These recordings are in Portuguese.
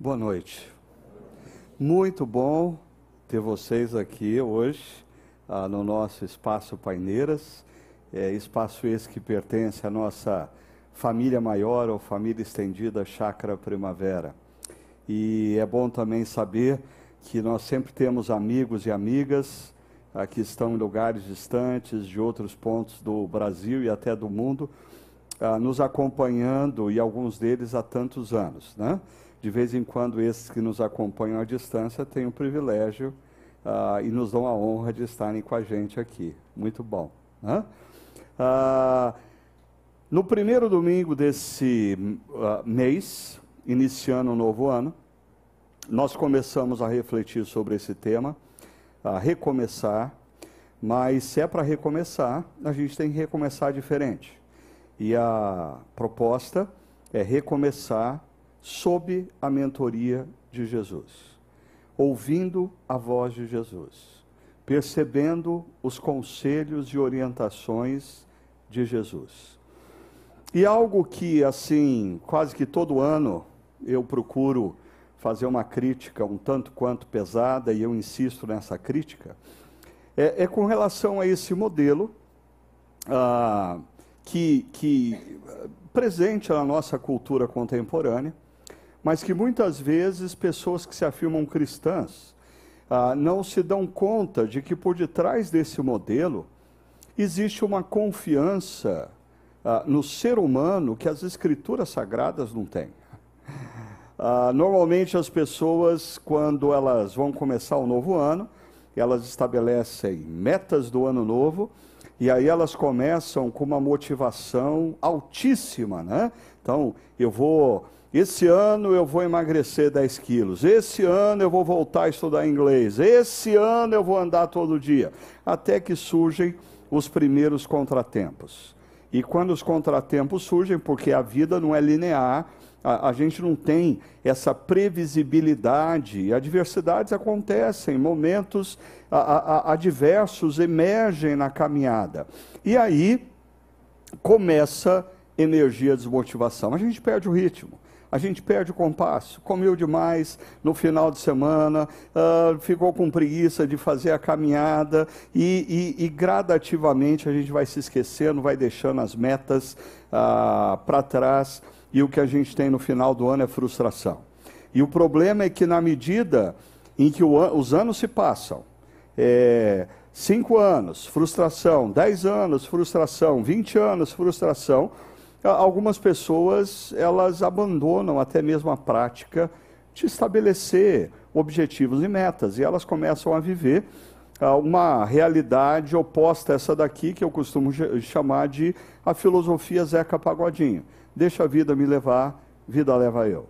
Boa noite. Muito bom ter vocês aqui hoje ah, no nosso espaço Paineiras, é, espaço esse que pertence à nossa família maior ou família estendida Chácara Primavera. E é bom também saber que nós sempre temos amigos e amigas ah, que estão em lugares distantes, de outros pontos do Brasil e até do mundo, ah, nos acompanhando e alguns deles há tantos anos, né? De vez em quando, esses que nos acompanham à distância têm o privilégio uh, e nos dão a honra de estarem com a gente aqui. Muito bom. Né? Uh, no primeiro domingo desse uh, mês, iniciando o um novo ano, nós começamos a refletir sobre esse tema, a recomeçar, mas se é para recomeçar, a gente tem que recomeçar diferente. E a proposta é recomeçar sob a mentoria de Jesus, ouvindo a voz de Jesus, percebendo os conselhos e orientações de Jesus. E algo que, assim, quase que todo ano eu procuro fazer uma crítica um tanto quanto pesada, e eu insisto nessa crítica, é, é com relação a esse modelo ah, que, que presente na nossa cultura contemporânea, mas que muitas vezes pessoas que se afirmam cristãs ah, não se dão conta de que por detrás desse modelo existe uma confiança ah, no ser humano que as escrituras sagradas não têm. Ah, normalmente as pessoas, quando elas vão começar o novo ano, elas estabelecem metas do ano novo e aí elas começam com uma motivação altíssima, né? Então, eu vou esse ano eu vou emagrecer 10 quilos. Esse ano eu vou voltar a estudar inglês. Esse ano eu vou andar todo dia. Até que surgem os primeiros contratempos. E quando os contratempos surgem, porque a vida não é linear, a, a gente não tem essa previsibilidade. Adversidades acontecem, momentos a, a, adversos emergem na caminhada. E aí começa energia de desmotivação. A gente perde o ritmo a gente perde o compasso, comeu demais no final de semana, uh, ficou com preguiça de fazer a caminhada e, e, e, gradativamente a gente vai se esquecendo, vai deixando as metas uh, para trás e o que a gente tem no final do ano é frustração. E o problema é que na medida em que o, os anos se passam, é, cinco anos, frustração, dez anos, frustração, vinte anos, frustração, algumas pessoas elas abandonam até mesmo a prática de estabelecer objetivos e metas e elas começam a viver uh, uma realidade oposta a essa daqui que eu costumo chamar de a filosofia Zeca Pagodinho. Deixa a vida me levar, vida leva eu.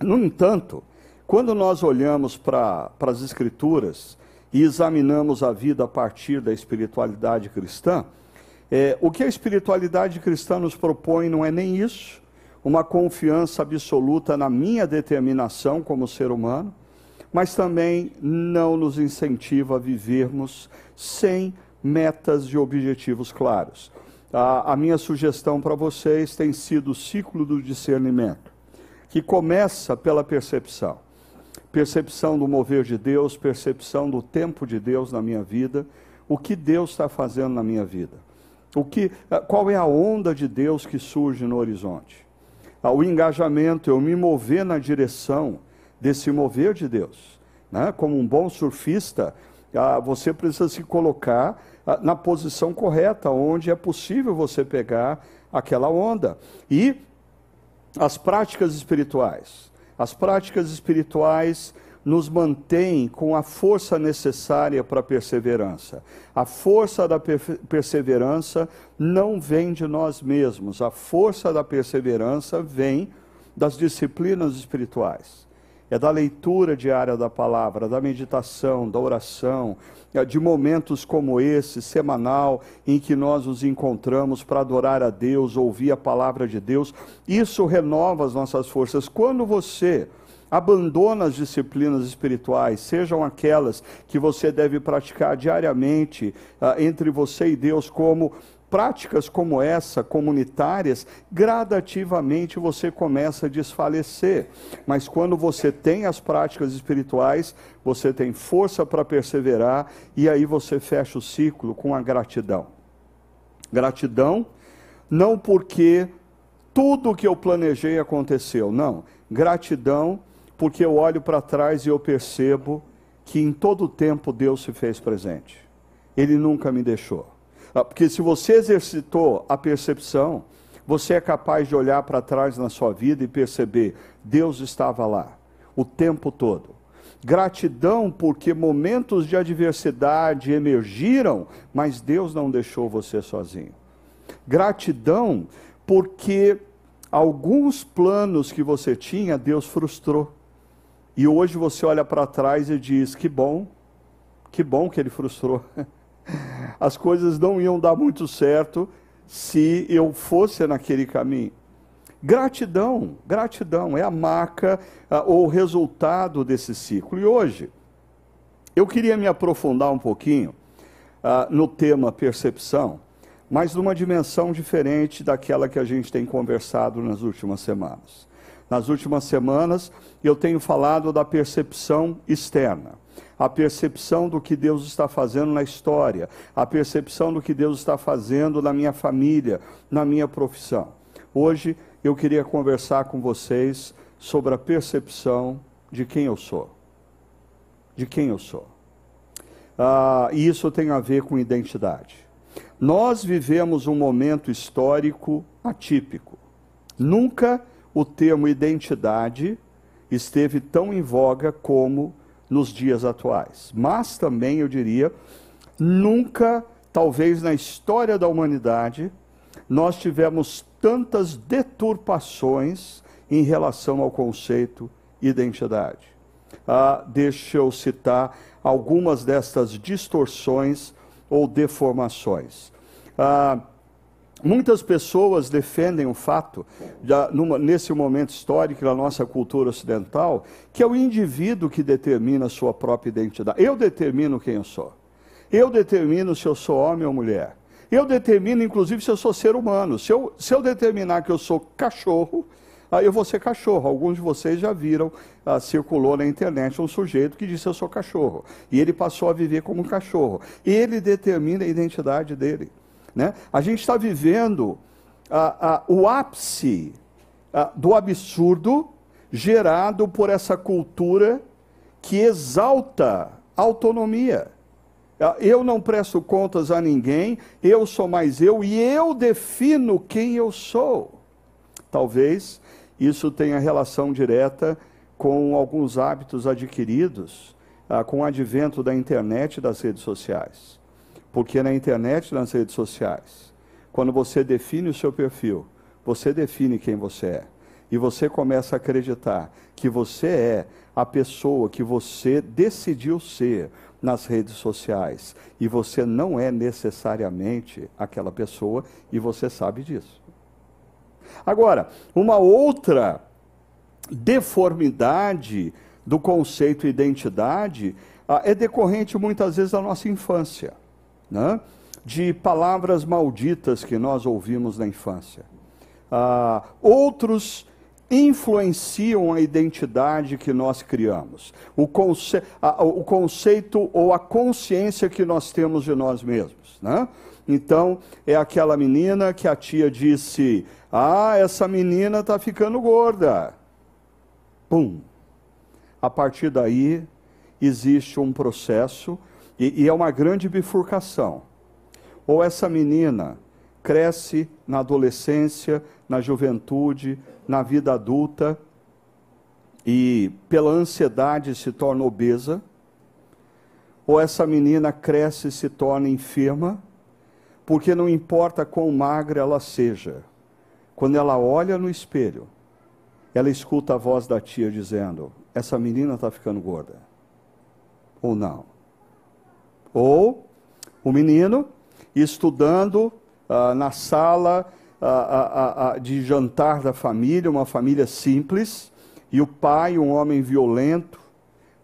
No entanto, quando nós olhamos para as escrituras e examinamos a vida a partir da espiritualidade cristã, é, o que a espiritualidade cristã nos propõe não é nem isso, uma confiança absoluta na minha determinação como ser humano, mas também não nos incentiva a vivermos sem metas e objetivos claros. A, a minha sugestão para vocês tem sido o ciclo do discernimento, que começa pela percepção. Percepção do mover de Deus, percepção do tempo de Deus na minha vida, o que Deus está fazendo na minha vida. O que, ah, qual é a onda de Deus que surge no horizonte? Ah, o engajamento, eu me mover na direção desse mover de Deus. Né? Como um bom surfista, ah, você precisa se colocar na posição correta, onde é possível você pegar aquela onda. E as práticas espirituais. As práticas espirituais nos mantém com a força necessária para a perseverança. A força da perseverança não vem de nós mesmos, a força da perseverança vem das disciplinas espirituais. É da leitura diária da palavra, da meditação, da oração, é de momentos como esse, semanal, em que nós nos encontramos para adorar a Deus, ouvir a palavra de Deus. Isso renova as nossas forças. Quando você abandona as disciplinas espirituais, sejam aquelas que você deve praticar diariamente uh, entre você e Deus, como práticas como essa, comunitárias, gradativamente você começa a desfalecer. Mas quando você tem as práticas espirituais, você tem força para perseverar e aí você fecha o ciclo com a gratidão. Gratidão, não porque tudo que eu planejei aconteceu, não. Gratidão, porque eu olho para trás e eu percebo que em todo o tempo Deus se fez presente. Ele nunca me deixou. Ah, porque se você exercitou a percepção, você é capaz de olhar para trás na sua vida e perceber: Deus estava lá o tempo todo. Gratidão porque momentos de adversidade emergiram, mas Deus não deixou você sozinho. Gratidão porque alguns planos que você tinha, Deus frustrou. E hoje você olha para trás e diz: que bom, que bom que ele frustrou. as coisas não iam dar muito certo se eu fosse naquele caminho. Gratidão, gratidão é a marca uh, ou o resultado desse ciclo. E hoje, eu queria me aprofundar um pouquinho uh, no tema percepção, mas numa dimensão diferente daquela que a gente tem conversado nas últimas semanas. Nas últimas semanas, eu tenho falado da percepção externa a percepção do que Deus está fazendo na história, a percepção do que Deus está fazendo na minha família, na minha profissão. Hoje eu queria conversar com vocês sobre a percepção de quem eu sou. De quem eu sou. Ah, e isso tem a ver com identidade. Nós vivemos um momento histórico atípico. Nunca o termo identidade esteve tão em voga como nos dias atuais. Mas também, eu diria, nunca, talvez na história da humanidade, nós tivemos tantas deturpações em relação ao conceito identidade. Ah, deixa eu citar algumas destas distorções ou deformações. Ah, Muitas pessoas defendem o fato, já numa, nesse momento histórico da nossa cultura ocidental, que é o indivíduo que determina a sua própria identidade. Eu determino quem eu sou. Eu determino se eu sou homem ou mulher. Eu determino, inclusive, se eu sou ser humano. Se eu, se eu determinar que eu sou cachorro, aí eu vou ser cachorro. Alguns de vocês já viram, ah, circulou na internet um sujeito que disse eu sou cachorro. E ele passou a viver como um cachorro. Ele determina a identidade dele. Né? A gente está vivendo ah, ah, o ápice ah, do absurdo gerado por essa cultura que exalta autonomia. Eu não presto contas a ninguém, eu sou mais eu e eu defino quem eu sou. Talvez isso tenha relação direta com alguns hábitos adquiridos com o advento da internet e das redes sociais. Porque na internet, nas redes sociais, quando você define o seu perfil, você define quem você é. E você começa a acreditar que você é a pessoa que você decidiu ser nas redes sociais. E você não é necessariamente aquela pessoa e você sabe disso. Agora, uma outra deformidade do conceito identidade ah, é decorrente muitas vezes da nossa infância né, de palavras malditas que nós ouvimos na infância. Ah, outros influenciam a identidade que nós criamos, o, conce a, o, conceito ou a consciência que nós temos de nós mesmos. Né? Então, é aquela menina que a tia disse: Ah, essa menina está ficando gorda. Pum. A partir daí, existe um processo e, e é uma grande bifurcação. Ou essa menina cresce na adolescência, na juventude, na vida adulta e pela ansiedade se torna obesa, ou essa menina cresce e se torna enferma, porque não importa quão magra ela seja, quando ela olha no espelho, ela escuta a voz da tia dizendo: Essa menina está ficando gorda. Ou não. Ou o menino estudando ah, na sala ah, ah, de jantar da família, uma família simples, e o pai, um homem violento,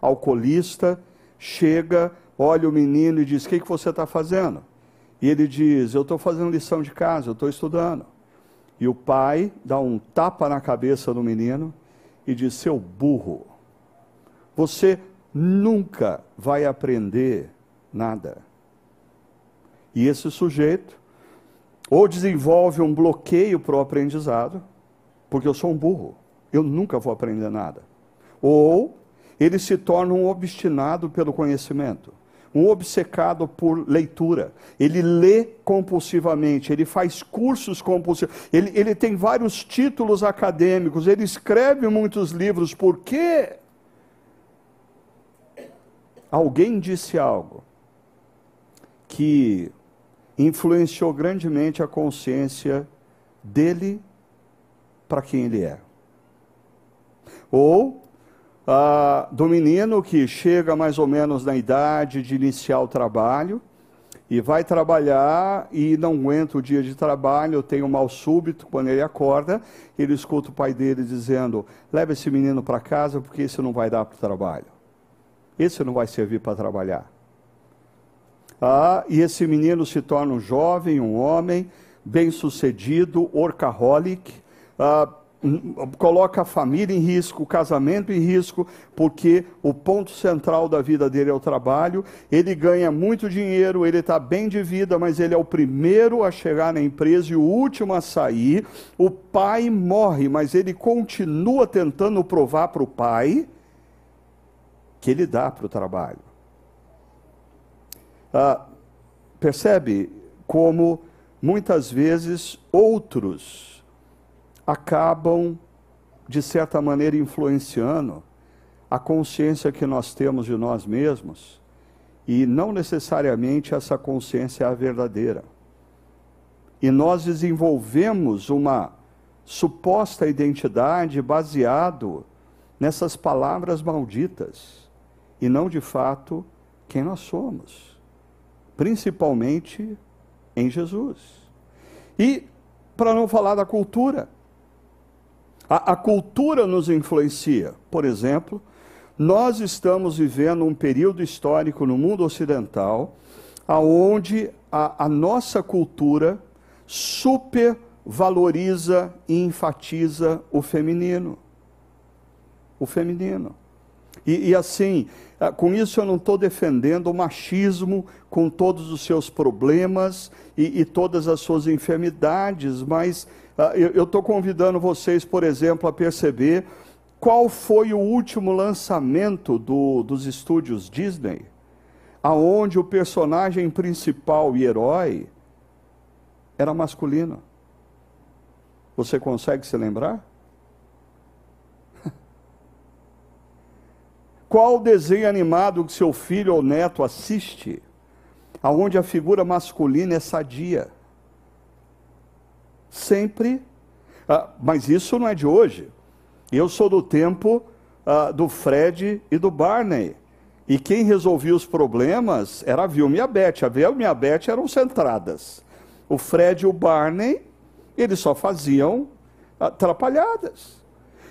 alcoolista, chega, olha o menino e diz: O que, que você está fazendo? E ele diz: Eu estou fazendo lição de casa, eu estou estudando. E o pai dá um tapa na cabeça do menino e diz: Seu burro, você nunca vai aprender nada. E esse sujeito ou desenvolve um bloqueio para o aprendizado, porque eu sou um burro, eu nunca vou aprender nada. Ou ele se torna um obstinado pelo conhecimento um obcecado por leitura. Ele lê compulsivamente, ele faz cursos compulsivos, ele, ele tem vários títulos acadêmicos, ele escreve muitos livros. Por quê? Alguém disse algo que influenciou grandemente a consciência dele para quem ele é. Ou ah, do menino que chega mais ou menos na idade de iniciar o trabalho e vai trabalhar e não aguenta o dia de trabalho, tem um mal súbito, quando ele acorda, ele escuta o pai dele dizendo: leva esse menino para casa porque esse não vai dar para o trabalho. Esse não vai servir para trabalhar. Ah, e esse menino se torna um jovem, um homem, bem-sucedido, workaholic, ah, coloca a família em risco, o casamento em risco, porque o ponto central da vida dele é o trabalho. Ele ganha muito dinheiro, ele está bem de vida, mas ele é o primeiro a chegar na empresa e o último a sair. O pai morre, mas ele continua tentando provar para o pai que ele dá para o trabalho. Ah, percebe como muitas vezes outros acabam, de certa maneira, influenciando a consciência que nós temos de nós mesmos, e não necessariamente essa consciência é a verdadeira. E nós desenvolvemos uma suposta identidade baseado nessas palavras malditas e não de fato quem nós somos, principalmente em Jesus. E para não falar da cultura, a, a cultura nos influencia. Por exemplo, nós estamos vivendo um período histórico no mundo ocidental aonde a, a nossa cultura supervaloriza e enfatiza o feminino. O feminino. E, e, assim, ah, com isso eu não estou defendendo o machismo com todos os seus problemas e, e todas as suas enfermidades, mas uh, eu estou convidando vocês, por exemplo, a perceber qual foi o último lançamento do, dos estúdios Disney, aonde o personagem principal e herói era masculino. Você consegue se lembrar? Qual desenho animado que seu filho ou neto assiste, aonde a figura masculina é sadia? Sempre, ah, mas isso não é de hoje. Eu sou do tempo ah, do Fred e do Barney. E quem resolvia os problemas era a Vilma e a Beth. A Vilma e a Beth eram centradas. O Fred e o Barney, eles só faziam atrapalhadas.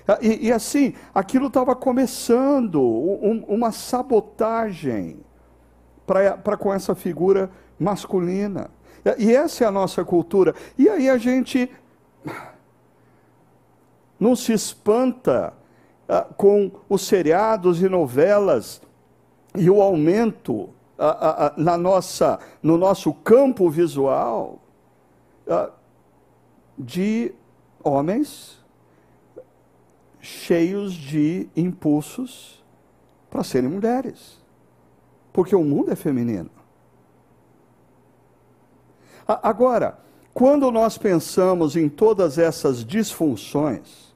Ah, e, e assim, aquilo estava começando, um, uma sabotagem para com essa figura masculina. E essa é a nossa cultura. E aí a gente não se espanta ah, com os seriados e novelas e o aumento ah, ah, na nossa, no nosso campo visual de homens cheios de impulsos para serem mulheres. Porque o mundo é feminino. Agora, quando nós pensamos em todas essas disfunções,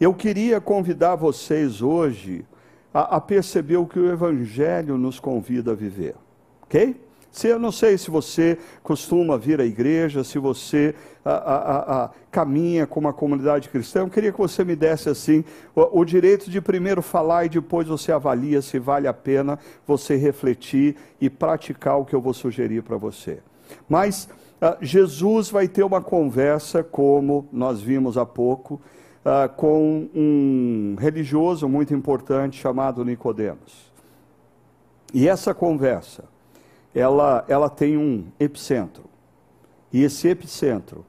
eu queria convidar vocês hoje a, a perceber o que o Evangelho nos convida a viver. Ok? Se, eu não sei se você costuma vir à igreja, se você a, a, a, caminha com uma comunidade cristã, eu queria que você me desse assim o, o, direito de primeiro falar e depois você avalia se vale a pena você refletir e praticar o que eu vou sugerir para você. Mas uh, Jesus vai ter uma conversa, como nós vimos há pouco, uh, com um religioso muito importante chamado Nicodemos. E essa conversa ela, ela tem um epicentro. E esse epicentro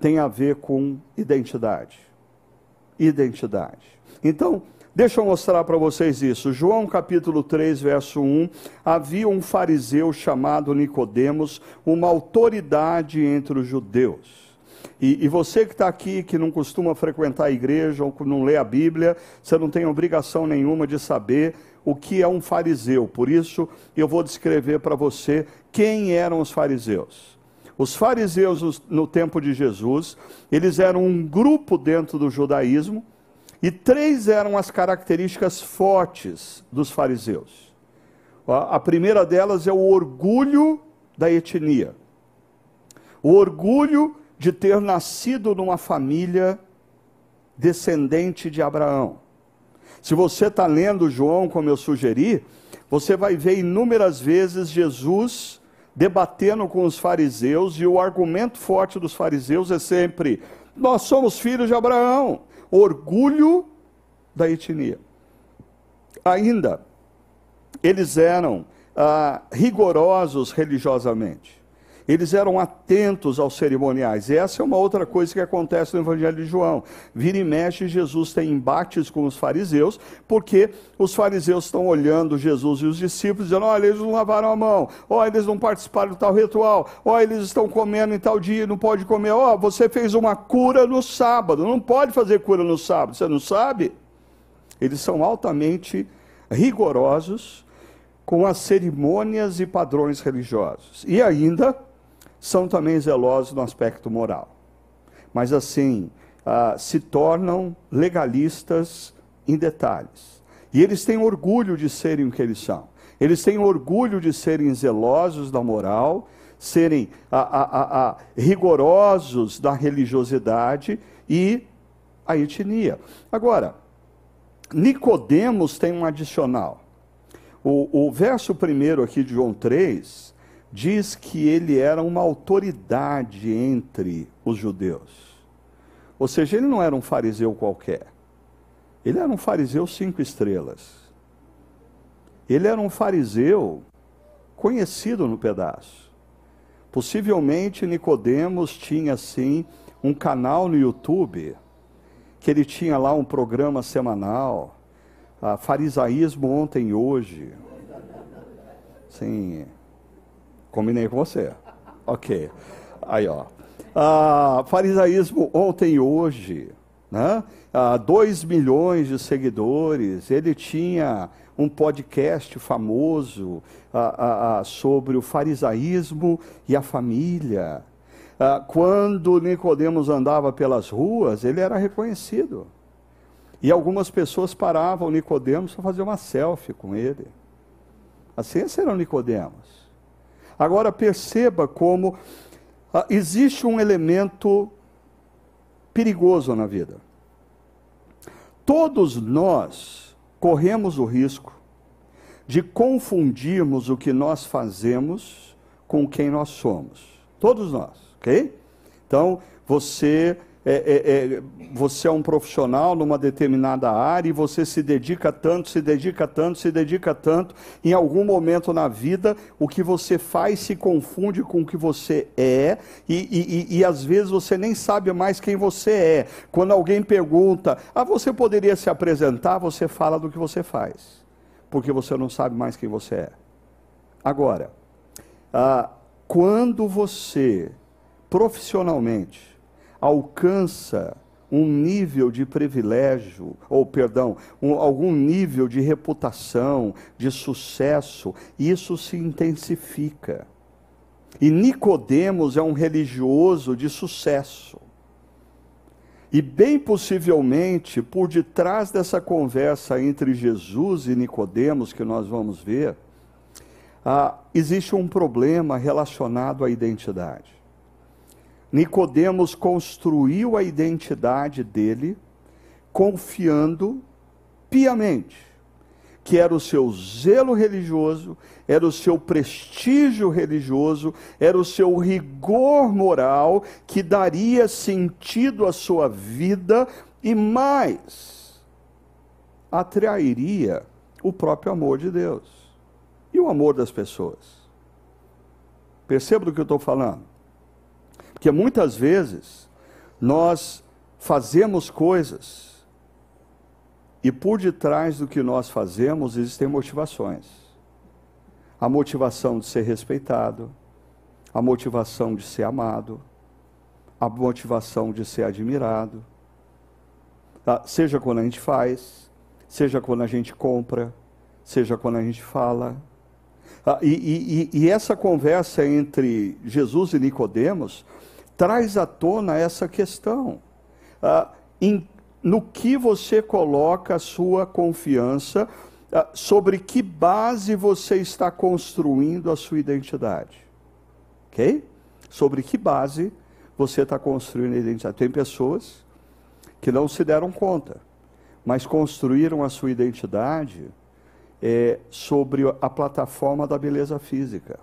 tem a ver com identidade. Identidade. Então, deixa eu mostrar para vocês isso. João capítulo 3, verso 1. Havia um fariseu chamado Nicodemos, uma autoridade entre os judeus. E, e, você que está aqui, que não costuma frequentar a igreja ou não lê a Bíblia, você não tem obrigação nenhuma de saber o que é um fariseu. Por isso, eu vou descrever para você quem eram os fariseus. Os fariseus, no tempo de Jesus, eles eram um grupo dentro do judaísmo, e três eram as características fortes dos fariseus. A primeira delas é o orgulho da etnia. O orgulho de ter nascido numa família descendente de Abraão. Se você está lendo João, como eu sugeri, você vai ver inúmeras vezes Jesus debatendo com os fariseus, e o argumento forte dos fariseus é sempre: nós somos filhos de Abraão, orgulho da etnia. Ainda, eles eram ah, rigorosos religiosamente eles eram atentos aos cerimoniais. E essa é uma outra coisa que acontece no Evangelho de João. Vira e mexe, Jesus tem embates com os fariseus, porque os fariseus estão olhando Jesus e os discípulos, dizendo: olha, eles não lavaram a mão, olha, eles não participaram de tal ritual, olha, eles estão comendo em tal dia, não pode comer, ó, você fez uma cura no sábado, não pode fazer cura no sábado, você não sabe? Eles são altamente rigorosos com as cerimônias e padrões religiosos. E ainda são também zelosos no aspecto moral. Mas assim, ah, se tornam legalistas em detalhes. E eles têm orgulho de serem o que eles são. Eles têm orgulho de serem zelosos da moral, serem a, rigorosos da religiosidade e a etnia. Agora, Nicodemos tem um adicional. O, o verso primeiro aqui de João 3 diz que ele era uma autoridade entre os judeus. Ou seja, ele não era um fariseu qualquer. Ele era um fariseu cinco estrelas. Ele era um fariseu conhecido no pedaço. Possivelmente Nicodemos tinha assim um canal no YouTube que ele tinha lá um programa semanal, a farisaísmo ontem e hoje. Sim, Combinei com você. Ok. Aí, ó. Ah, farisaísmo ontem e hoje. Né? Ah, milhões de seguidores. Ele tinha um podcast famoso ah, ah, ah sobre o farisaísmo e a família. Ah, quando Nicodemos andava pelas ruas, ele era reconhecido. E algumas pessoas paravam Nicodemos para fazer uma selfie com ele. Assim, esse era o Nicodemos. Agora perceba como ah, existe um elemento perigoso na vida. Todos nós corremos o risco de confundirmos o que nós fazemos com quem nós somos. Todos nós, ok? Então, você é, é, é, você é um profissional numa determinada área e você se dedica tanto, se dedica tanto, se dedica tanto. Em algum momento na vida, o que você faz se confunde com o que você é e, e, e, e às vezes você nem sabe mais quem você é. Quando alguém pergunta, ah, você poderia se apresentar? Você fala do que você faz, porque você não sabe mais quem você é. Agora, ah, quando você profissionalmente alcança um nível de privilégio, ou perdão, um, algum nível de reputação, de sucesso, isso se intensifica. E Nicodemos é um religioso de sucesso. E bem possivelmente, por detrás dessa conversa entre Jesus e Nicodemos que nós vamos ver, ah, existe um problema relacionado à identidade. Nicodemos construiu a identidade dele confiando piamente que era o seu zelo religioso, era o seu prestígio religioso, era o seu rigor moral que daria sentido à sua vida e mais atrairia o próprio amor de Deus e o amor das pessoas. Perceba do que eu estou falando. Porque muitas vezes nós fazemos coisas e por detrás do que nós fazemos existem motivações. A motivação de ser respeitado, a motivação de ser amado, a motivação de ser admirado. Tá? Seja quando a gente faz, seja quando a gente compra, seja quando a gente fala. Ah, e, e, e, essa conversa entre Jesus e Nicodemos traz à tona essa questão. Ah, em, no que você coloca a sua confiança, ah, sobre que base você está construindo a sua identidade. Ok? Sobre que base você está construindo a identidade. Tem pessoas que não se deram conta, mas construíram a sua identidade é, sobre a plataforma da beleza física.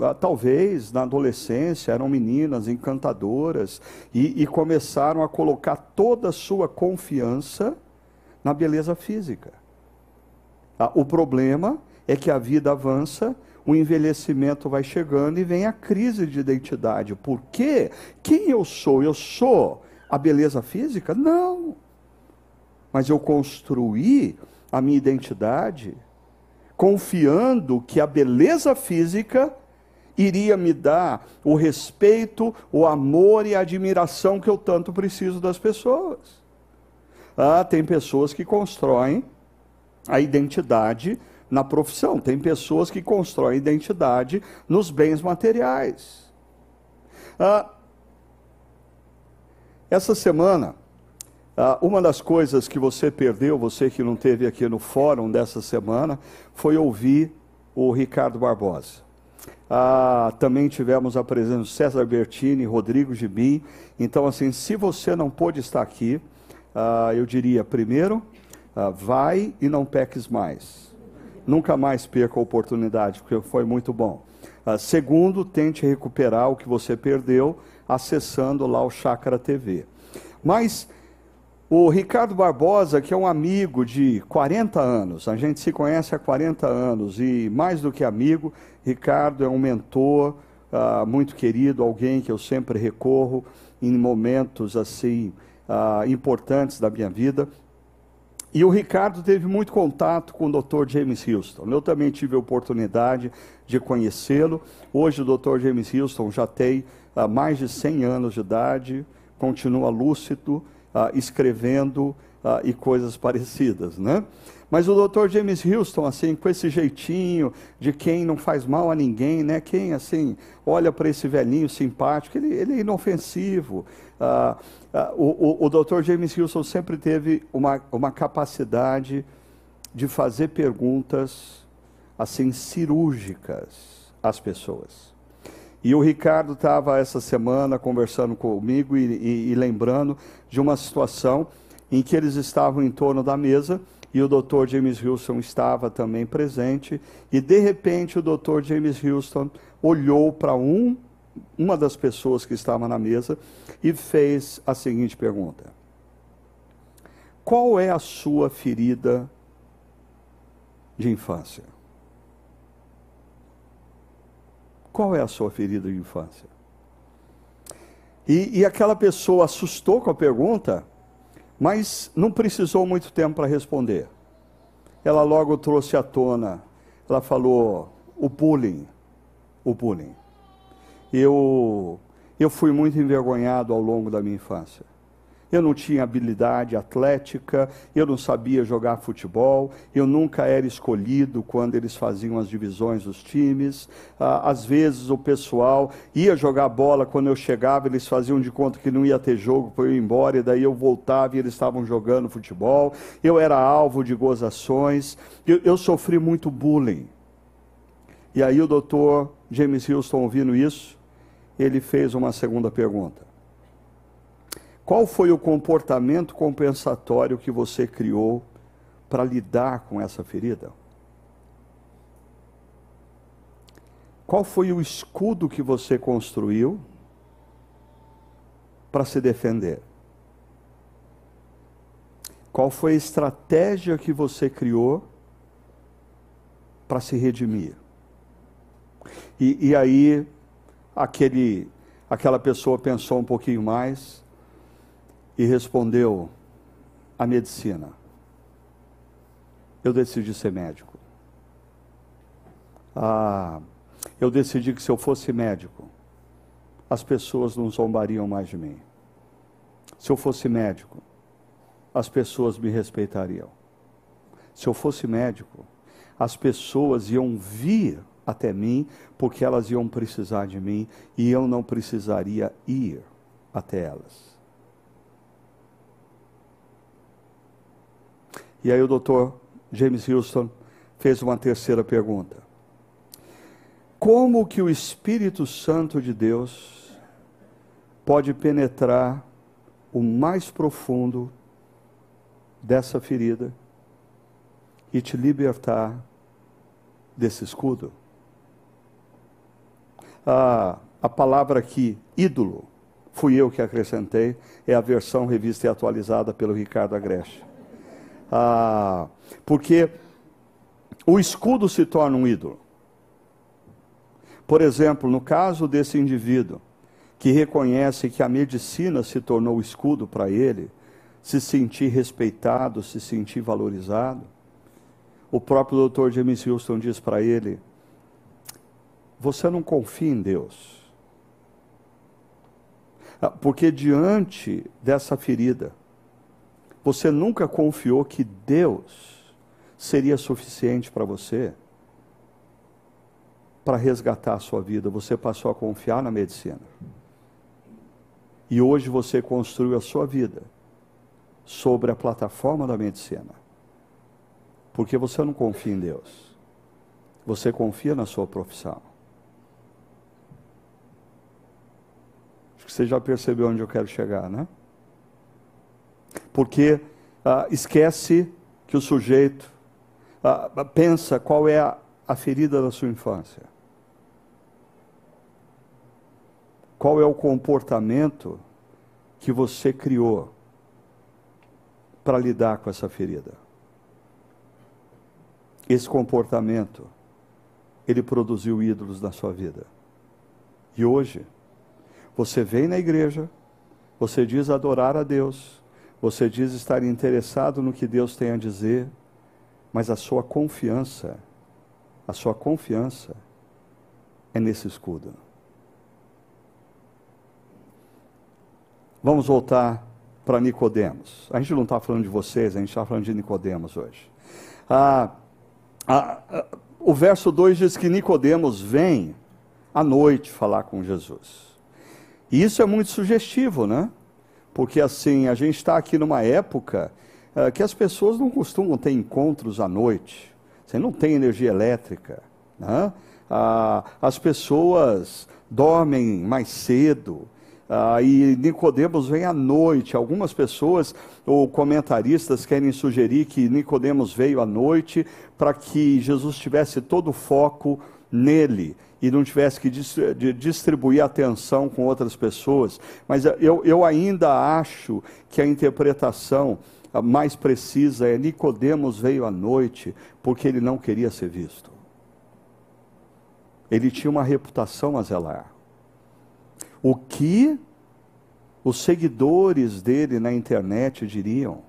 Ah, talvez na adolescência eram meninas encantadoras e, e começaram a colocar toda a sua confiança na beleza física. Ah, o problema é que a vida avança, o envelhecimento vai chegando e vem a crise de identidade. Por quê? Quem eu sou? Eu sou a beleza física? Não. Mas eu construí a minha identidade confiando que a beleza física iria me dar o respeito, o amor e a admiração que eu tanto preciso das pessoas. Ah, tem pessoas que constroem a identidade na profissão, tem pessoas que constroem identidade nos bens materiais. Ah, essa semana, ah, uma das coisas que você perdeu, você que não teve aqui no fórum dessa semana, foi ouvir o Ricardo Barbosa. Ah, também tivemos a presença do César Bertini, Rodrigo Gibim. Então, assim, se você não pôde estar aqui, ah, eu diria, primeiro, ah, vai e não peques mais. Nunca mais perca a oportunidade, porque foi muito bom. Ah, segundo, tente recuperar o que você perdeu acessando lá o Chácara TV. Mas o Ricardo Barbosa, que é um amigo de 40 anos, a gente se conhece há 40 anos e mais do que amigo, Ricardo é um mentor uh, muito querido, alguém que eu sempre recorro em momentos assim uh, importantes da minha vida. E o Ricardo teve muito contato com o Dr. James Houston. Eu também tive a oportunidade de conhecê-lo. Hoje o Dr. James Houston já tem uh, mais de 100 anos de idade, continua lúcido, uh, escrevendo uh, e coisas parecidas, né? Mas o Dr. James Houston, assim, com esse jeitinho de quem não faz mal a ninguém, né? Quem, assim, olha para esse velhinho simpático, ele, ele é inofensivo. Uh, uh, o, o, o Dr. James Houston sempre teve uma, uma capacidade de fazer perguntas, assim, cirúrgicas às pessoas. E o Ricardo estava essa semana conversando comigo e, e, e lembrando de uma situação em que eles estavam em torno da mesa e o Dr. James Houston estava também presente, e de repente o Dr. James Houston olhou para um, uma das pessoas que estava na mesa e fez a seguinte pergunta: Qual é a sua ferida de infância? Qual é a sua ferida de infância? E, e aquela pessoa assustou com a pergunta mas não precisou muito tempo para responder. Ela logo trouxe à tona, ela falou, o bullying, o bullying. Eu, eu fui muito envergonhado ao longo da minha infância eu não tinha habilidade atlética, eu não sabia jogar futebol, eu nunca era escolhido quando eles faziam as divisões dos times. Ah, às vezes o pessoal ia jogar bola, quando eu chegava, eles faziam de conta que não ia ter jogo para eu ir embora, e daí eu voltava e eles estavam jogando futebol. Eu era alvo de gozações, eu, eu sofri muito bullying. E aí o doutor James Houston, ouvindo isso, ele fez uma segunda pergunta. Qual foi o comportamento compensatório que você criou para lidar com essa ferida? Qual foi o escudo que você construiu para se defender? Qual foi a estratégia que você criou para se redimir? E, e aí, aquele, aquela pessoa pensou um pouquinho mais e respondeu: a medicina. Eu decidi ser médico. Ah, eu decidi que se eu fosse médico, as pessoas não zombariam mais de mim. Se eu fosse médico, as pessoas me respeitariam. Se eu fosse médico, as pessoas iam vir até mim, porque elas iam precisar de mim e eu não precisaria ir até elas. E aí o doutor James Houston fez uma terceira pergunta. Como que o Espírito Santo de Deus pode penetrar o mais profundo dessa ferida e te libertar desse escudo? A, a palavra aqui, ídolo, fui eu que acrescentei, é a versão revista e atualizada pelo Ricardo Agreste. Ah, porque o escudo se torna um ídolo. Por exemplo, no caso desse indivíduo que reconhece que a medicina se tornou escudo para ele, se sentir respeitado, se sentir valorizado, o próprio Dr. James Houston diz para ele: Você não confia em Deus. Ah, porque diante dessa ferida, você nunca confiou que Deus seria suficiente para você para resgatar a sua vida. Você passou a confiar na medicina. E hoje você construiu a sua vida sobre a plataforma da medicina. Porque você não confia em Deus. Você confia na sua profissão. Acho que você já percebeu onde eu quero chegar, né? Porque ah, esquece que o sujeito ah, pensa qual é a, a ferida da sua infância. Qual é o comportamento que você criou para lidar com essa ferida? Esse comportamento, ele produziu ídolos na sua vida. E hoje, você vem na igreja, você diz adorar a Deus, você diz estar interessado no que Deus tem a dizer, mas a sua confiança, a sua confiança é nesse escudo. Vamos voltar para Nicodemos. A gente não está falando de vocês, a gente está falando de Nicodemos hoje. Ah, ah, ah, o verso 2 diz que Nicodemos vem à noite falar com Jesus. E isso é muito sugestivo, né? Porque assim, a gente está aqui numa época uh, que as pessoas não costumam ter encontros à noite, você não tem energia elétrica, né? uh, as pessoas dormem mais cedo, uh, e Nicodemos vem à noite. Algumas pessoas ou comentaristas querem sugerir que Nicodemos veio à noite para que Jesus tivesse todo o foco nele e não tivesse que distribuir atenção com outras pessoas. Mas eu, eu ainda acho que a interpretação mais precisa é Nicodemos veio à noite porque ele não queria ser visto. Ele tinha uma reputação a zelar. O que os seguidores dele na internet diriam?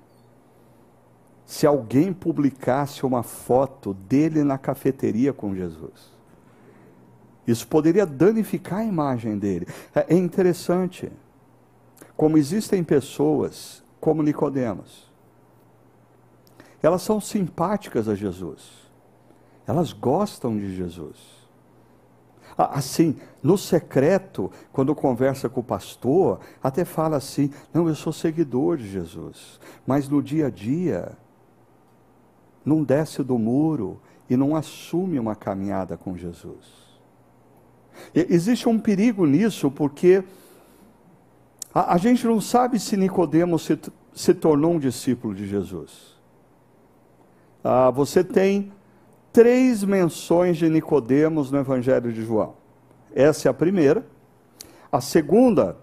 Se alguém publicasse uma foto dele na cafeteria com Jesus. Isso poderia danificar a imagem dele. É, é interessante como existem pessoas como Nicodemos. Elas são simpáticas a Jesus. Elas gostam de Jesus. Assim, no secreto, quando conversa com o pastor, até fala assim: não, eu sou seguidor de Jesus. Mas no dia a dia, não desce do muro e não assume uma caminhada com Jesus. Existe um perigo nisso, porque a, a gente não sabe se Nicodemos se, se tornou um discípulo de Jesus. Ah, você tem três menções de Nicodemos no Evangelho de João. Essa é a primeira. A segunda,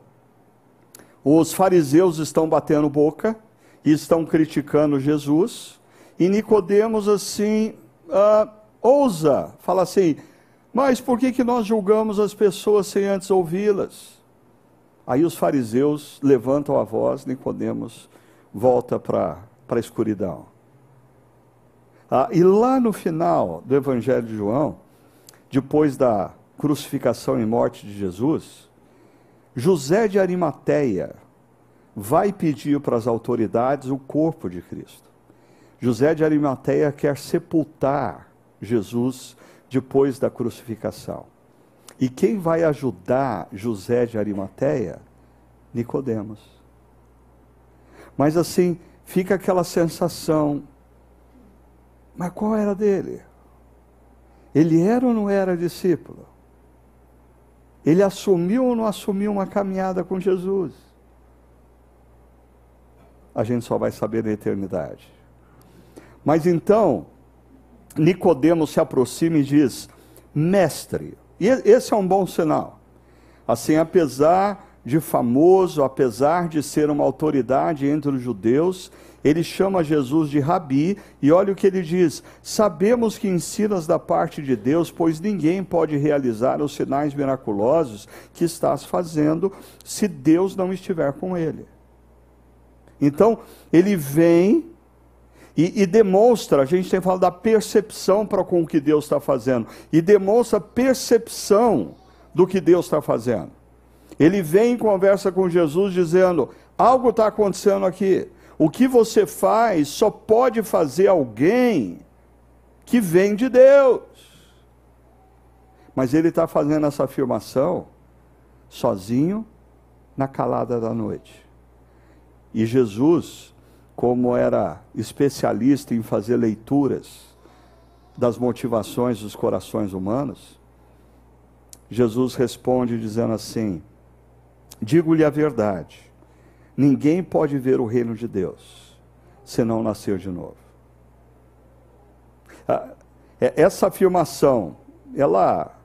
os fariseus estão batendo boca e estão criticando Jesus. E Nicodemos assim ah, ousa, fala assim: Mas por que, que nós julgamos as pessoas sem antes ouvi-las? Aí os fariseus levantam a voz, Nicodemos volta para a escuridão. Ah, e lá no final do Evangelho de João, depois da crucificação e morte de Jesus, José de Arimateia vai pedir para as autoridades o corpo de Cristo. José de Arimateia quer sepultar Jesus depois da crucificação. E quem vai ajudar José de Arimateia? Nicodemos. Mas assim, fica aquela sensação. Mas qual era dele? Ele era ou não era discípulo? Ele assumiu ou não assumiu uma caminhada com Jesus? A gente só vai saber na eternidade. Mas então, Nicodemos se aproxima e diz: Mestre, e esse é um bom sinal. Assim, apesar de famoso, apesar de ser uma autoridade entre os judeus, ele chama Jesus de Rabi, e olha o que ele diz: Sabemos que ensinas da parte de Deus, pois ninguém pode realizar os sinais miraculosos que estás fazendo se Deus não estiver com ele. Então, ele vem e, e, demonstra, a gente tem falado da percepção para com o que Deus está fazendo, e demonstra percepção do que Deus está fazendo. Ele vem e conversa com Jesus dizendo: algo está acontecendo aqui. O que você faz só pode fazer alguém que vem de Deus. Mas ele está fazendo essa afirmação sozinho na calada da noite. E Jesus como era especialista em fazer leituras das motivações dos corações humanos, Jesus responde dizendo assim: Digo-lhe a verdade, ninguém pode ver o reino de Deus se não nascer de novo. Ah, é, essa afirmação, ela,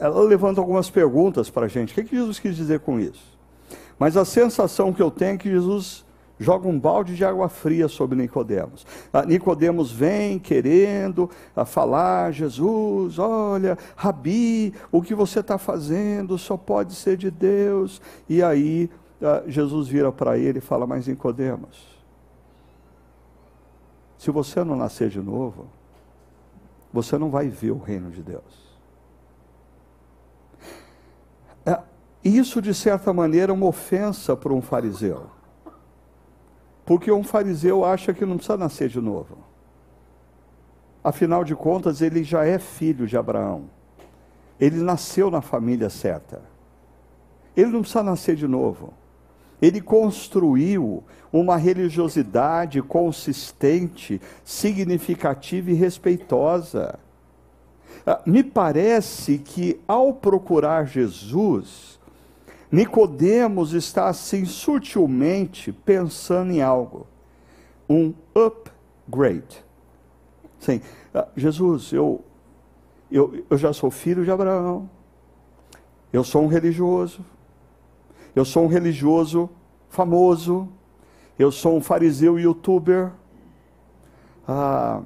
ela levanta algumas perguntas para a gente. O que, Jesus quis dizer com isso? Mas a sensação que eu tenho é que Jesus joga um balde de água fria sobre Nicodemos. Ah, Nicodemos vem querendo ah, falar, Jesus, olha, Rabi, o que você está fazendo só pode ser de Deus. E aí ah, Jesus vira para ele e fala, mas Nicodemos, se você não nascer de novo, você não vai ver o reino de Deus. É, isso, de certa maneira, é uma ofensa para um fariseu. Porque um fariseu acha que não precisa nascer de novo. Afinal de contas, ele já é filho de Abraão. Ele nasceu na família certa. Ele não precisa nascer de novo. Ele construiu uma religiosidade consistente, significativa e respeitosa. Ah, me parece que ao procurar Jesus, Nicodemos está assim sutilmente pensando em algo, um upgrade. Sim, ah, Jesus, eu, eu, eu já sou filho de Abraão, eu sou um religioso, eu sou um religioso famoso, eu sou um fariseu youtuber. Ah,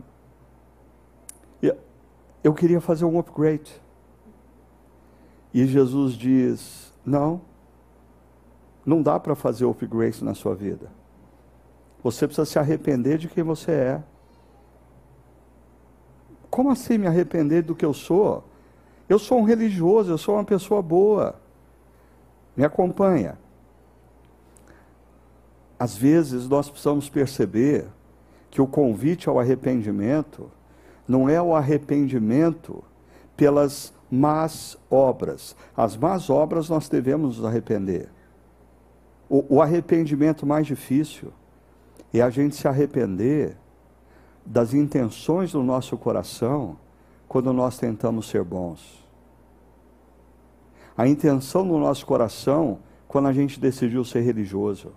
eu queria fazer um upgrade. E Jesus diz: Não, não dá para fazer upgrade na sua vida. Você precisa se arrepender de quem você é. Como assim me arrepender do que eu sou? Eu sou um religioso, eu sou uma pessoa boa. Me acompanha. Às vezes nós precisamos perceber que o convite ao arrependimento não é o arrependimento pelas más obras. As más obras nós devemos nos arrepender. O, o arrependimento mais difícil é a gente se arrepender das intenções do nosso coração quando nós tentamos ser bons. A intenção do nosso coração quando a gente decidiu ser religioso.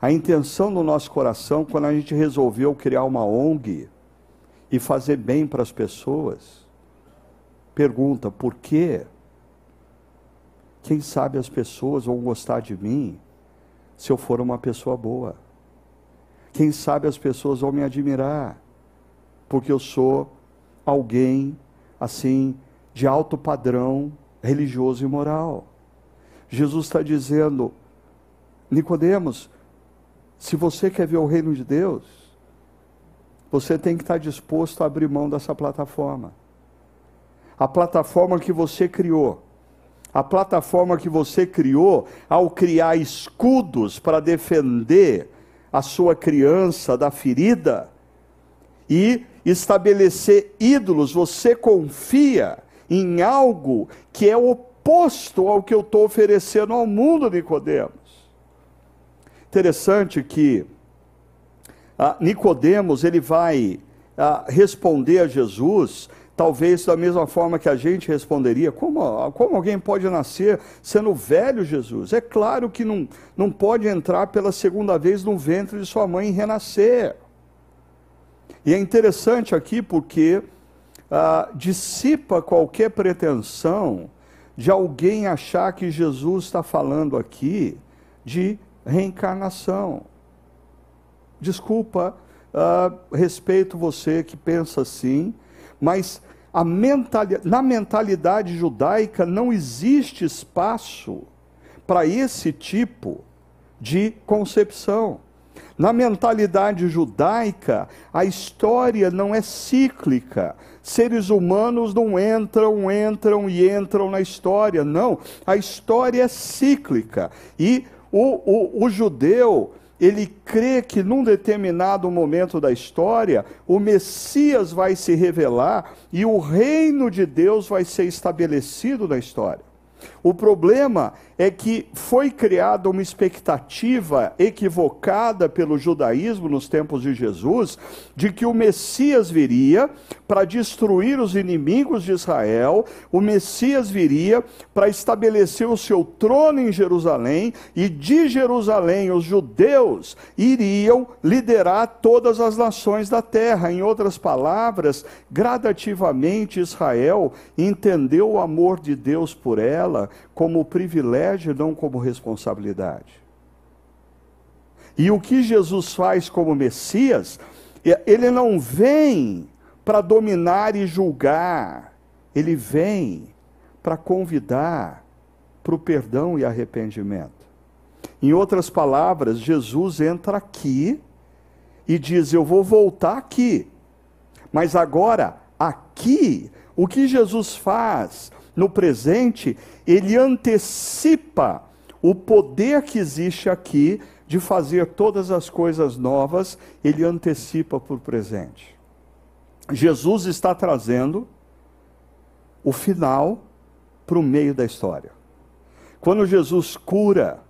A intenção do nosso coração quando a gente resolveu criar uma ONG e fazer bem para as pessoas. Pergunta, por quê? Quem sabe as pessoas vão gostar de mim se eu for uma pessoa boa. Quem sabe as pessoas vão me admirar porque eu sou alguém assim de alto padrão religioso e moral. Jesus está dizendo, Nicodemos, se você quer ver o reino de Deus, você tem que estar disposto a abrir mão dessa plataforma. A plataforma que você criou. A plataforma que você criou ao criar escudos para defender a sua criança da ferida e estabelecer ídolos, você confia em algo que é oposto ao que eu estou oferecendo ao mundo, Nicodemos. Interessante que ah, Nicodemos ele vai ah, responder a Jesus, talvez da mesma forma que a gente responderia: como, como alguém pode nascer sendo velho, Jesus? É claro que não, não pode entrar pela segunda vez no ventre de sua mãe e renascer. E é interessante aqui porque ah, dissipa qualquer pretensão de alguém achar que Jesus está falando aqui de reencarnação. Desculpa, uh, respeito você que pensa assim, mas na mentalidade judaica não existe espaço para esse tipo de concepção. Na mentalidade judaica, a história não é cíclica. Seres humanos não entram, entram e entram na história. Não, a história é cíclica. E o, o, o judeu, ele crê que num determinado momento da história, o Messias vai se revelar e o reino de Deus vai ser estabelecido na história. O problema é que foi criada uma expectativa equivocada pelo judaísmo nos tempos de Jesus, de que o Messias viria para destruir os inimigos de Israel, o Messias viria para estabelecer o seu trono em Jerusalém, e de Jerusalém os judeus iriam liderar todas as nações da terra. Em outras palavras, gradativamente Israel entendeu o amor de Deus por ela como privilégio, não como responsabilidade. E o que Jesus faz como Messias, é, ele não vem para dominar e julgar, ele vem para convidar para o perdão e arrependimento. Em outras palavras, Jesus entra aqui e diz: Eu vou voltar aqui. Mas agora, aqui, o que Jesus faz no presente, ele antecipa o poder que existe aqui de fazer todas as coisas novas, ele antecipa para o presente. Jesus está trazendo o final para o meio da história. Quando Jesus cura,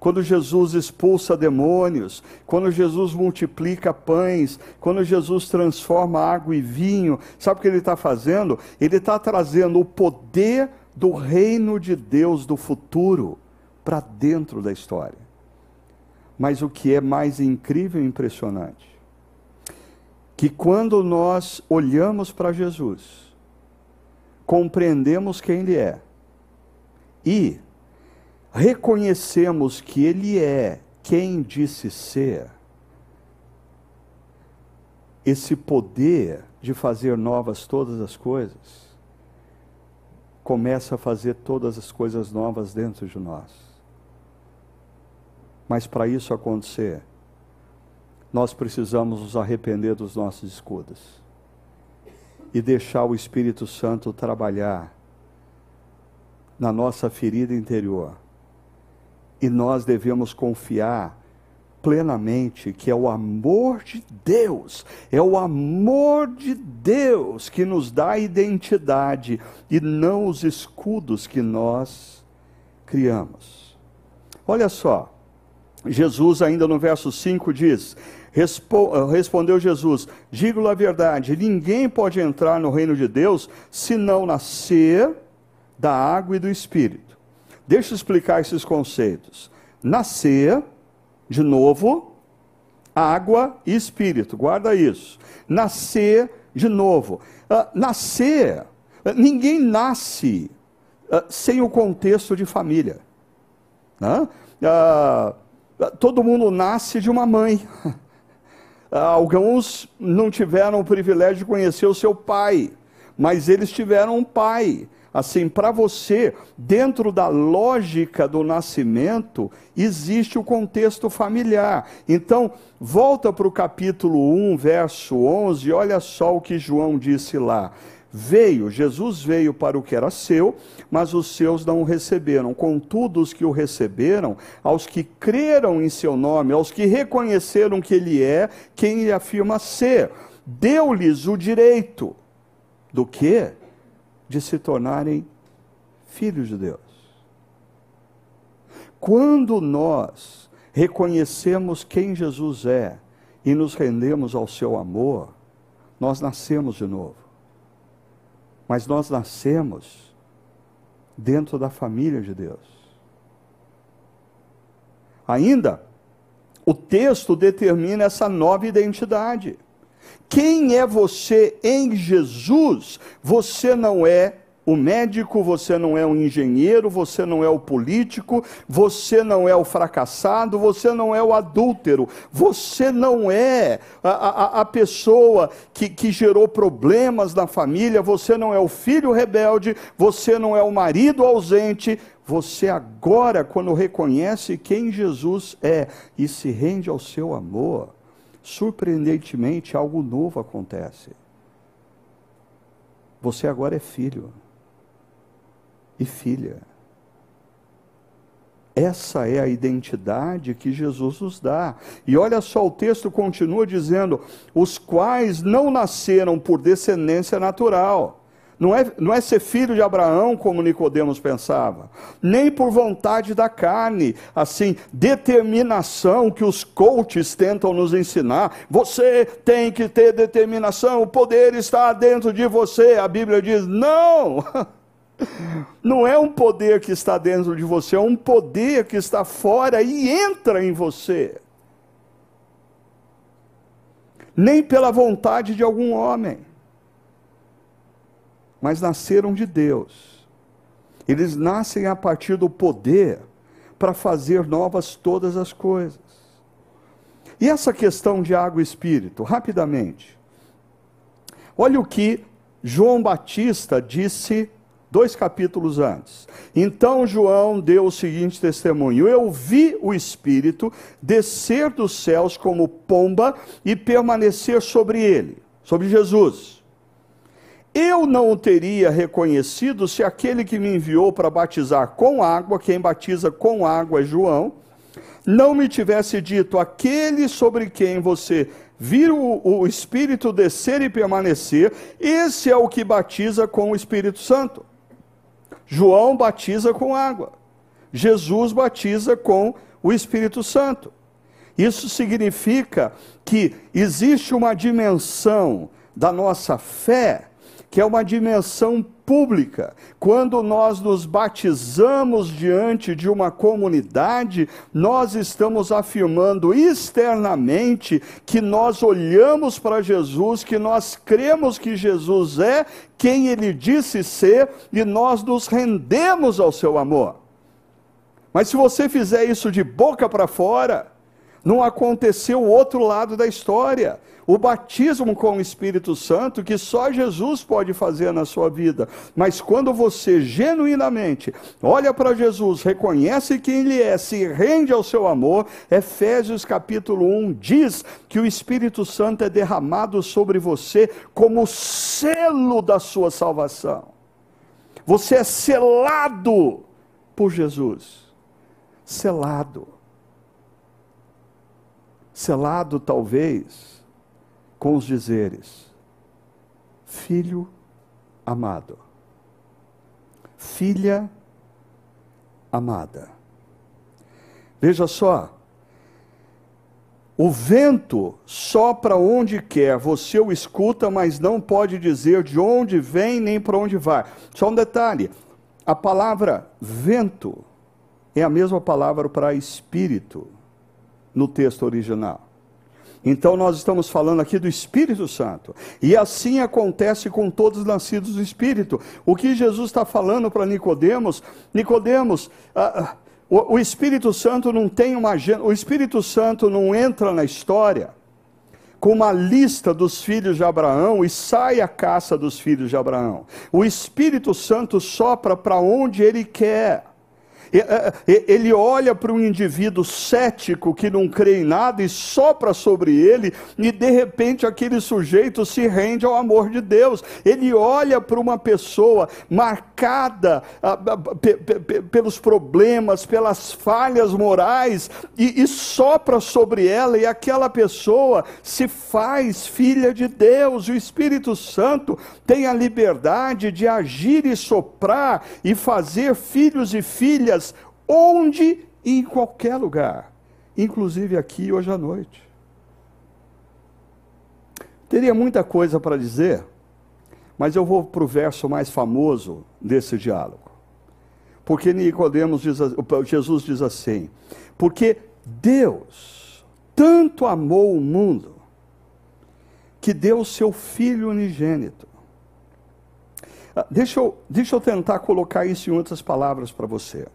quando Jesus expulsa demônios, quando Jesus multiplica pães, quando Jesus transforma água em vinho, sabe o que ele está fazendo? Ele está trazendo o poder do reino de Deus do futuro para dentro da história. Mas o que é mais incrível e impressionante, que quando nós olhamos para Jesus, compreendemos quem Ele é e reconhecemos que Ele é quem disse ser, esse poder de fazer novas todas as coisas, começa a fazer todas as coisas novas dentro de nós. Mas para isso acontecer, nós precisamos nos arrepender dos nossos escudos e deixar o Espírito Santo trabalhar na nossa ferida interior. E nós devemos confiar plenamente que é o amor de Deus, é o amor de Deus que nos dá identidade e não os escudos que nós criamos. Olha só, Jesus, ainda no verso 5, diz: Respondeu Jesus: Digo-lhe a verdade, ninguém pode entrar no reino de Deus se não nascer da água e do espírito. Deixa eu explicar esses conceitos. Nascer de novo, água e espírito, guarda isso. Nascer de novo. Uh, nascer, uh, ninguém nasce uh, sem o contexto de família. Né? todo mundo nasce de uma mãe. Alguns não tiveram o privilégio de conhecer o seu pai, mas eles tiveram um pai. Assim, para você, dentro da lógica do nascimento, existe o contexto familiar. Então, volta para o capítulo 1, verso 11, olha só o que João disse lá. Veio, Jesus veio para o que era seu, mas os seus não o receberam. Contudo, os que o receberam, aos que creram em seu nome, aos que reconheceram que ele é quem ele afirma ser, deu-lhes o direito do que? De se tornarem filhos de Deus. Quando nós reconhecemos quem Jesus é e nos rendemos ao seu amor, nós nascemos de novo. Mas nós nascemos dentro da família de Deus. Ainda, o texto determina essa nova identidade. Quem é você em Jesus? Você não é o médico, você não é o engenheiro, você não é o político, você não é o fracassado, você não é o adúltero, você não é a, a, a pessoa que, que gerou problemas na família, você não é o filho rebelde, você não é o marido ausente, você agora, quando reconhece quem Jesus é e se rende ao seu amor, surpreendentemente, algo novo acontece. Você agora é filho e filha. Essa é a identidade que Jesus nos dá. E olha só, o texto continua dizendo: os quais não nasceram por descendência natural não é, não é ser filho de Abraão, como Nicodemos pensava, nem por vontade da carne, assim, determinação que os coaches tentam nos ensinar. Você tem que ter determinação, o poder está dentro de você. A Bíblia diz: não! Não é um poder que está dentro de você, é um poder que está fora e entra em você. Nem pela vontade de algum homem mas nasceram de Deus. Eles nascem a partir do poder para fazer novas todas as coisas. E essa questão de água e espírito, rapidamente. Olha o que João Batista disse dois capítulos antes. Então João deu o seguinte testemunho: Eu vi o Espírito descer dos céus como pomba e permanecer sobre ele, sobre Jesus. Eu não o teria reconhecido se aquele que me enviou para batizar com água, quem batiza com água é João, não me tivesse dito: aquele sobre quem você vira o, o Espírito descer e permanecer, esse é o que batiza com o Espírito Santo. João batiza com água, Jesus batiza com o Espírito Santo. Isso significa que existe uma dimensão da nossa fé que é uma dimensão pública. Quando nós nos batizamos diante de uma comunidade, nós estamos afirmando externamente que nós olhamos para Jesus, que nós cremos que Jesus é quem ele disse ser e nós nos rendemos ao seu amor. Mas se você fizer isso de boca para fora, não aconteceu o outro lado da história o batismo com o Espírito Santo que só Jesus pode fazer na sua vida. Mas quando você genuinamente olha para Jesus, reconhece quem Ele é, se rende ao seu amor, Efésios capítulo 1 diz que o Espírito Santo é derramado sobre você como selo da sua salvação. Você é selado por Jesus. Selado. Selado, talvez com os dizeres: Filho amado, filha amada. Veja só, o vento sopra onde quer, você o escuta, mas não pode dizer de onde vem nem para onde vai. Só um detalhe: a palavra vento é a mesma palavra para espírito no texto original. Então nós estamos falando aqui do Espírito Santo. E assim acontece com todos os nascidos do Espírito. O que Jesus está falando para Nicodemos, Nicodemos, ah, ah, o, o Espírito Santo não tem uma agenda, o Espírito Santo não entra na história com uma lista dos filhos de Abraão e sai à caça dos filhos de Abraão. O Espírito Santo sopra para onde ele quer. É, é, ele olha para um indivíduo cético que não crê em nada e sopra sobre ele, e de repente aquele sujeito se rende ao amor de Deus. Ele olha para uma pessoa marcada pelos problemas, pelas falhas morais, e, e sopra sobre ela, e aquela pessoa se faz filha de Deus. O Espírito Santo tem a liberdade de agir e soprar e fazer filhos e filhas onde e em qualquer lugar, inclusive aqui hoje à noite. Teria muita coisa para dizer, mas eu vou para o verso mais famoso desse diálogo. Porque Nicodemos diz, Jesus diz assim: porque Deus tanto amou o mundo que deu seu Filho unigênito. Ah, deixa eu, deixa eu tentar colocar isso em outras palavras para você.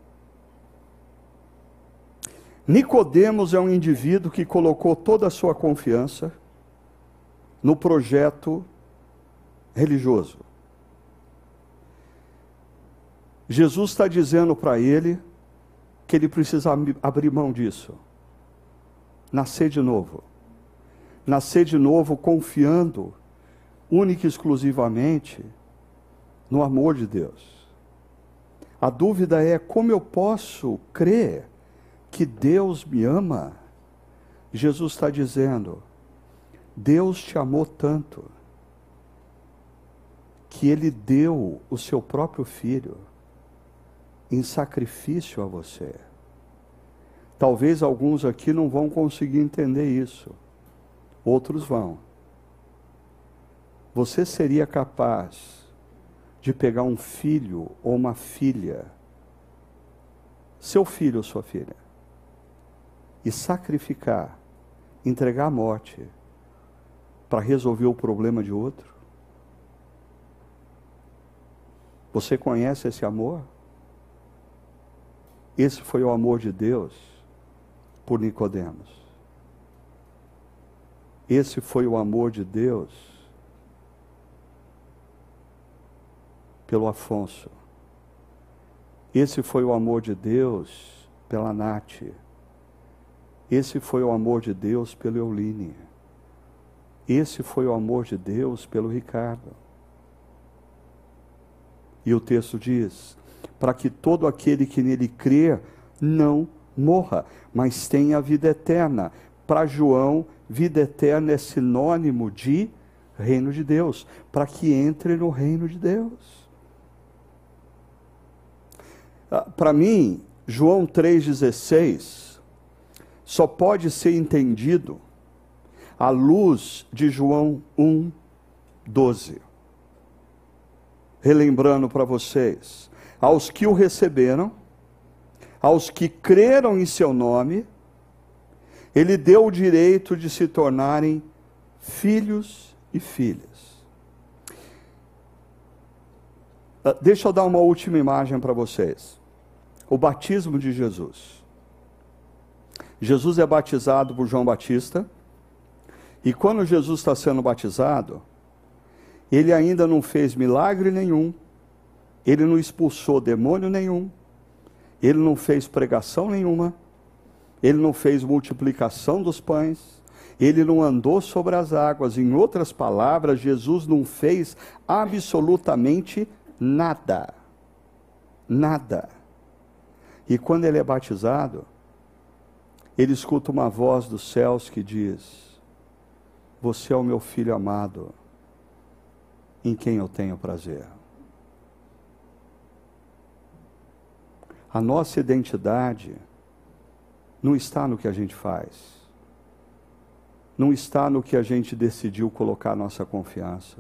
Nicodemos é um indivíduo que colocou toda a sua confiança no projeto religioso. Jesus está dizendo para ele que ele precisa abrir mão disso. Nascer de novo. Nascer de novo confiando única e exclusivamente no amor de Deus. A dúvida é como eu posso crer que Deus me ama, Jesus está dizendo: Deus te amou tanto que Ele deu o seu próprio filho em sacrifício a você. Talvez alguns aqui não vão conseguir entender isso, outros vão. Você seria capaz de pegar um filho ou uma filha, seu filho ou sua filha, e sacrificar, entregar a morte para resolver o problema de outro? Você conhece esse amor? Esse foi o amor de Deus por Nicodemos. Esse foi o amor de Deus pelo Afonso. Esse foi o amor de Deus pela Nath. Esse foi o amor de Deus pelo Euline. Esse foi o amor de Deus pelo Ricardo. E o texto diz: para que todo aquele que nele crer não morra, mas tenha vida eterna. Para João, vida eterna é sinônimo de reino de Deus, para que entre no reino de Deus. Ah, para mim, João 3,16 só pode ser entendido à luz de João 1, 12. Relembrando para vocês, aos que o receberam, aos que creram em seu nome, ele deu o direito de se tornarem filhos e filhas. Ah, deixa eu dar uma última imagem para vocês. O batismo de Jesus. Jesus é batizado por João Batista, e quando Jesus está sendo batizado, ele ainda não fez milagre nenhum, ele não expulsou demônio nenhum, ele não fez pregação nenhuma, ele não fez multiplicação dos pães, ele não andou sobre as águas. Em outras palavras, Jesus não fez absolutamente nada. Nada. E quando ele é batizado, ele escuta uma voz dos céus que diz: Você é o meu filho amado, em quem eu tenho prazer. A nossa identidade não está no que a gente faz, não está no que a gente decidiu colocar nossa confiança,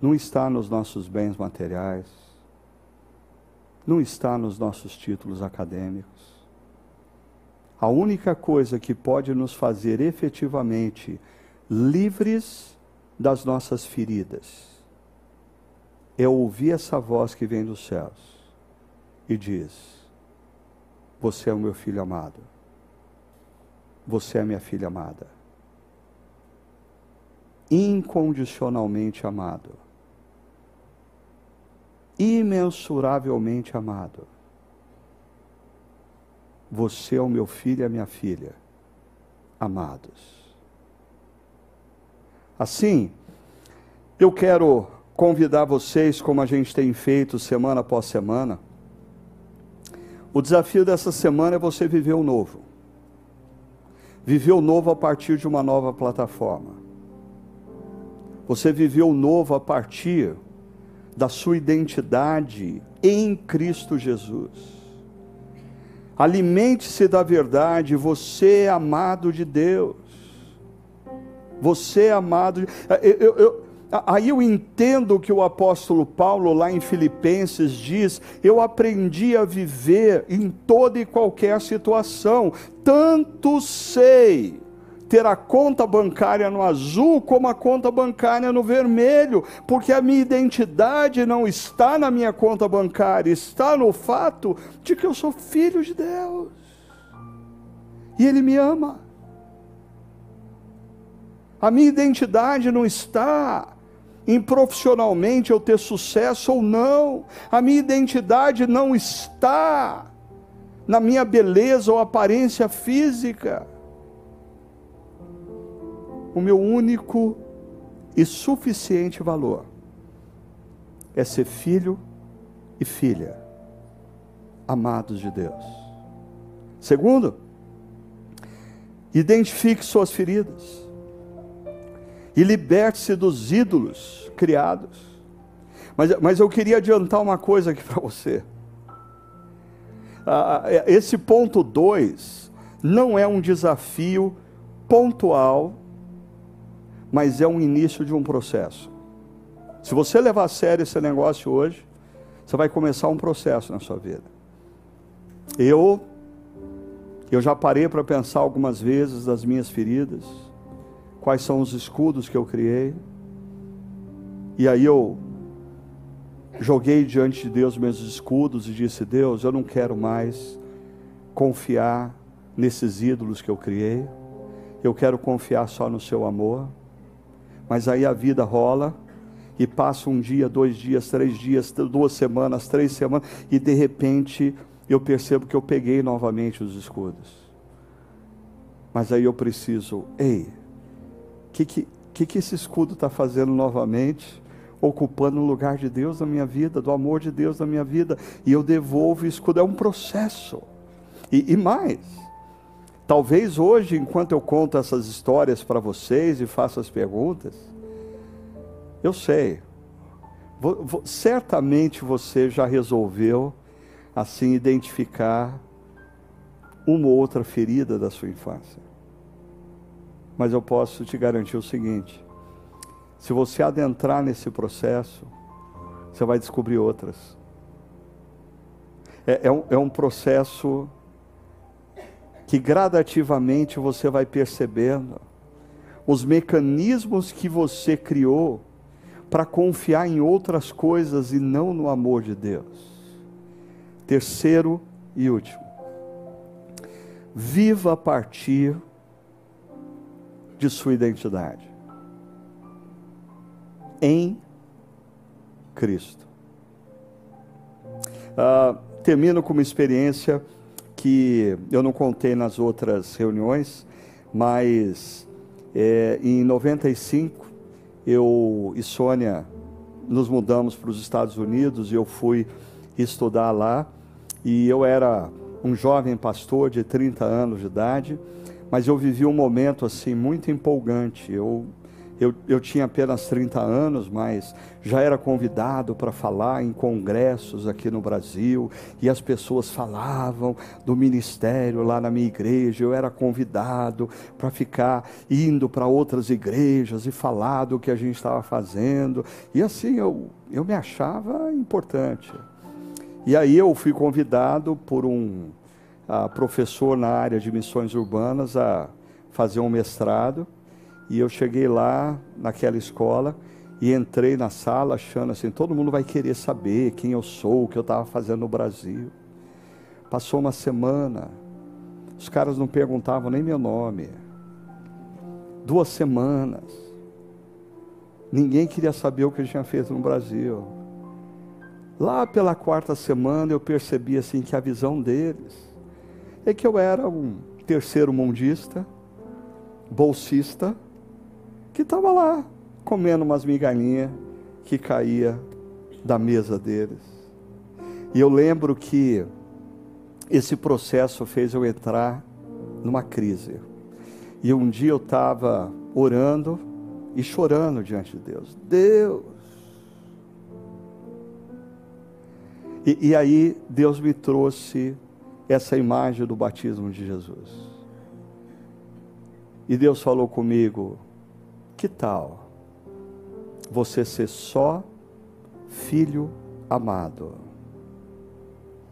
não está nos nossos bens materiais, não está nos nossos títulos acadêmicos a única coisa que pode nos fazer efetivamente livres das nossas feridas é ouvir essa voz que vem dos céus e diz: Você é o meu filho amado. Você é minha filha amada. incondicionalmente amado, imensuravelmente amado. Você é o meu filho e a minha filha, amados. Assim, eu quero convidar vocês, como a gente tem feito semana após semana. O desafio dessa semana é você viver o novo. Viver o novo a partir de uma nova plataforma. Você viveu o novo a partir da sua identidade em Cristo Jesus. Alimente-se da verdade, você é amado de Deus. Você é amado. Eu, eu, eu, Aí eu entendo que o apóstolo Paulo, lá em Filipenses, diz: Eu aprendi a viver em toda e qualquer situação, tanto sei ter a conta bancária no azul como a conta bancária no vermelho, porque a minha identidade não está na minha conta bancária, está no fato de que eu sou filho de Deus e Ele me ama. A minha identidade não está em profissionalmente eu ter sucesso ou não. A minha identidade não está na minha beleza ou aparência física. O meu único e suficiente valor é ser filho e filha, amados de Deus. Segundo, identifique suas feridas e liberte-se dos ídolos criados. Mas, mas eu queria adiantar uma coisa aqui para você. Ah, é, esse ponto 2 não é um desafio pontual, mas é um início de um processo. Se você levar a sério esse negócio hoje, você vai começar um processo na sua vida. Eu eu já parei para pensar algumas vezes das minhas feridas quais são os escudos que eu criei. E aí eu joguei diante de Deus meus escudos e disse: Deus, eu não quero mais confiar nesses ídolos que eu criei. Eu quero confiar só no seu amor. Mas aí a vida rola e passa um dia, dois dias, três dias, duas semanas, três semanas, e de repente eu percebo que eu peguei novamente os escudos. Mas aí eu preciso, ei, que, que, que, que esse escudo está fazendo novamente? Ocupando o lugar de Deus na minha vida, do amor de Deus na minha vida, e eu devolvo o escudo. É um processo. E, e mais, talvez hoje, enquanto eu conto essas histórias para vocês e faço as perguntas, eu sei, vou, vou, certamente você já resolveu assim identificar uma ou outra ferida da sua infância. Mas eu posso te garantir o seguinte: se você adentrar nesse processo, você vai descobrir outras. É, é, um, é um processo que gradativamente você vai percebendo os mecanismos que você criou para confiar em outras coisas e não no amor de Deus. Terceiro e último, viva a partir de sua identidade em Cristo. Uh, termino com uma experiência que eu não contei nas outras reuniões, mas é, em 95 eu e Sônia nos mudamos para os Estados Unidos e eu fui estudar lá e eu era um jovem pastor de 30 anos de idade mas eu vivi um momento assim muito empolgante. Eu, eu, eu tinha apenas 30 anos, mas já era convidado para falar em congressos aqui no Brasil, e as pessoas falavam do ministério lá na minha igreja. Eu era convidado para ficar indo para outras igrejas e falar do que a gente estava fazendo, e assim eu, eu me achava importante. E aí eu fui convidado por um a professor na área de missões urbanas a fazer um mestrado. E eu cheguei lá naquela escola e entrei na sala achando assim, todo mundo vai querer saber quem eu sou, o que eu estava fazendo no Brasil. Passou uma semana, os caras não perguntavam nem meu nome. Duas semanas, Ninguém queria saber o que ele tinha feito no Brasil. Lá pela quarta semana eu percebi assim que a visão deles é que eu era um terceiro mundista, bolsista, que estava lá comendo umas migalhinhas que caía da mesa deles. E eu lembro que esse processo fez eu entrar numa crise. E um dia eu estava orando e chorando diante de Deus. Deus. E, e aí Deus me trouxe essa imagem do batismo de Jesus. E Deus falou comigo: que tal você ser só filho amado?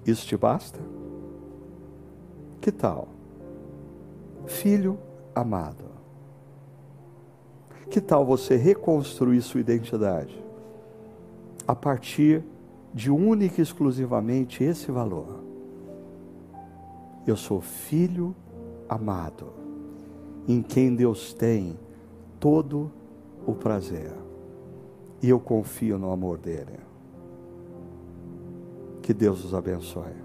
Isso te basta? Que tal? Filho amado. Que tal você reconstruir sua identidade a partir de única e exclusivamente esse valor? Eu sou filho amado, em quem Deus tem todo o prazer. E eu confio no amor dele. Que Deus os abençoe.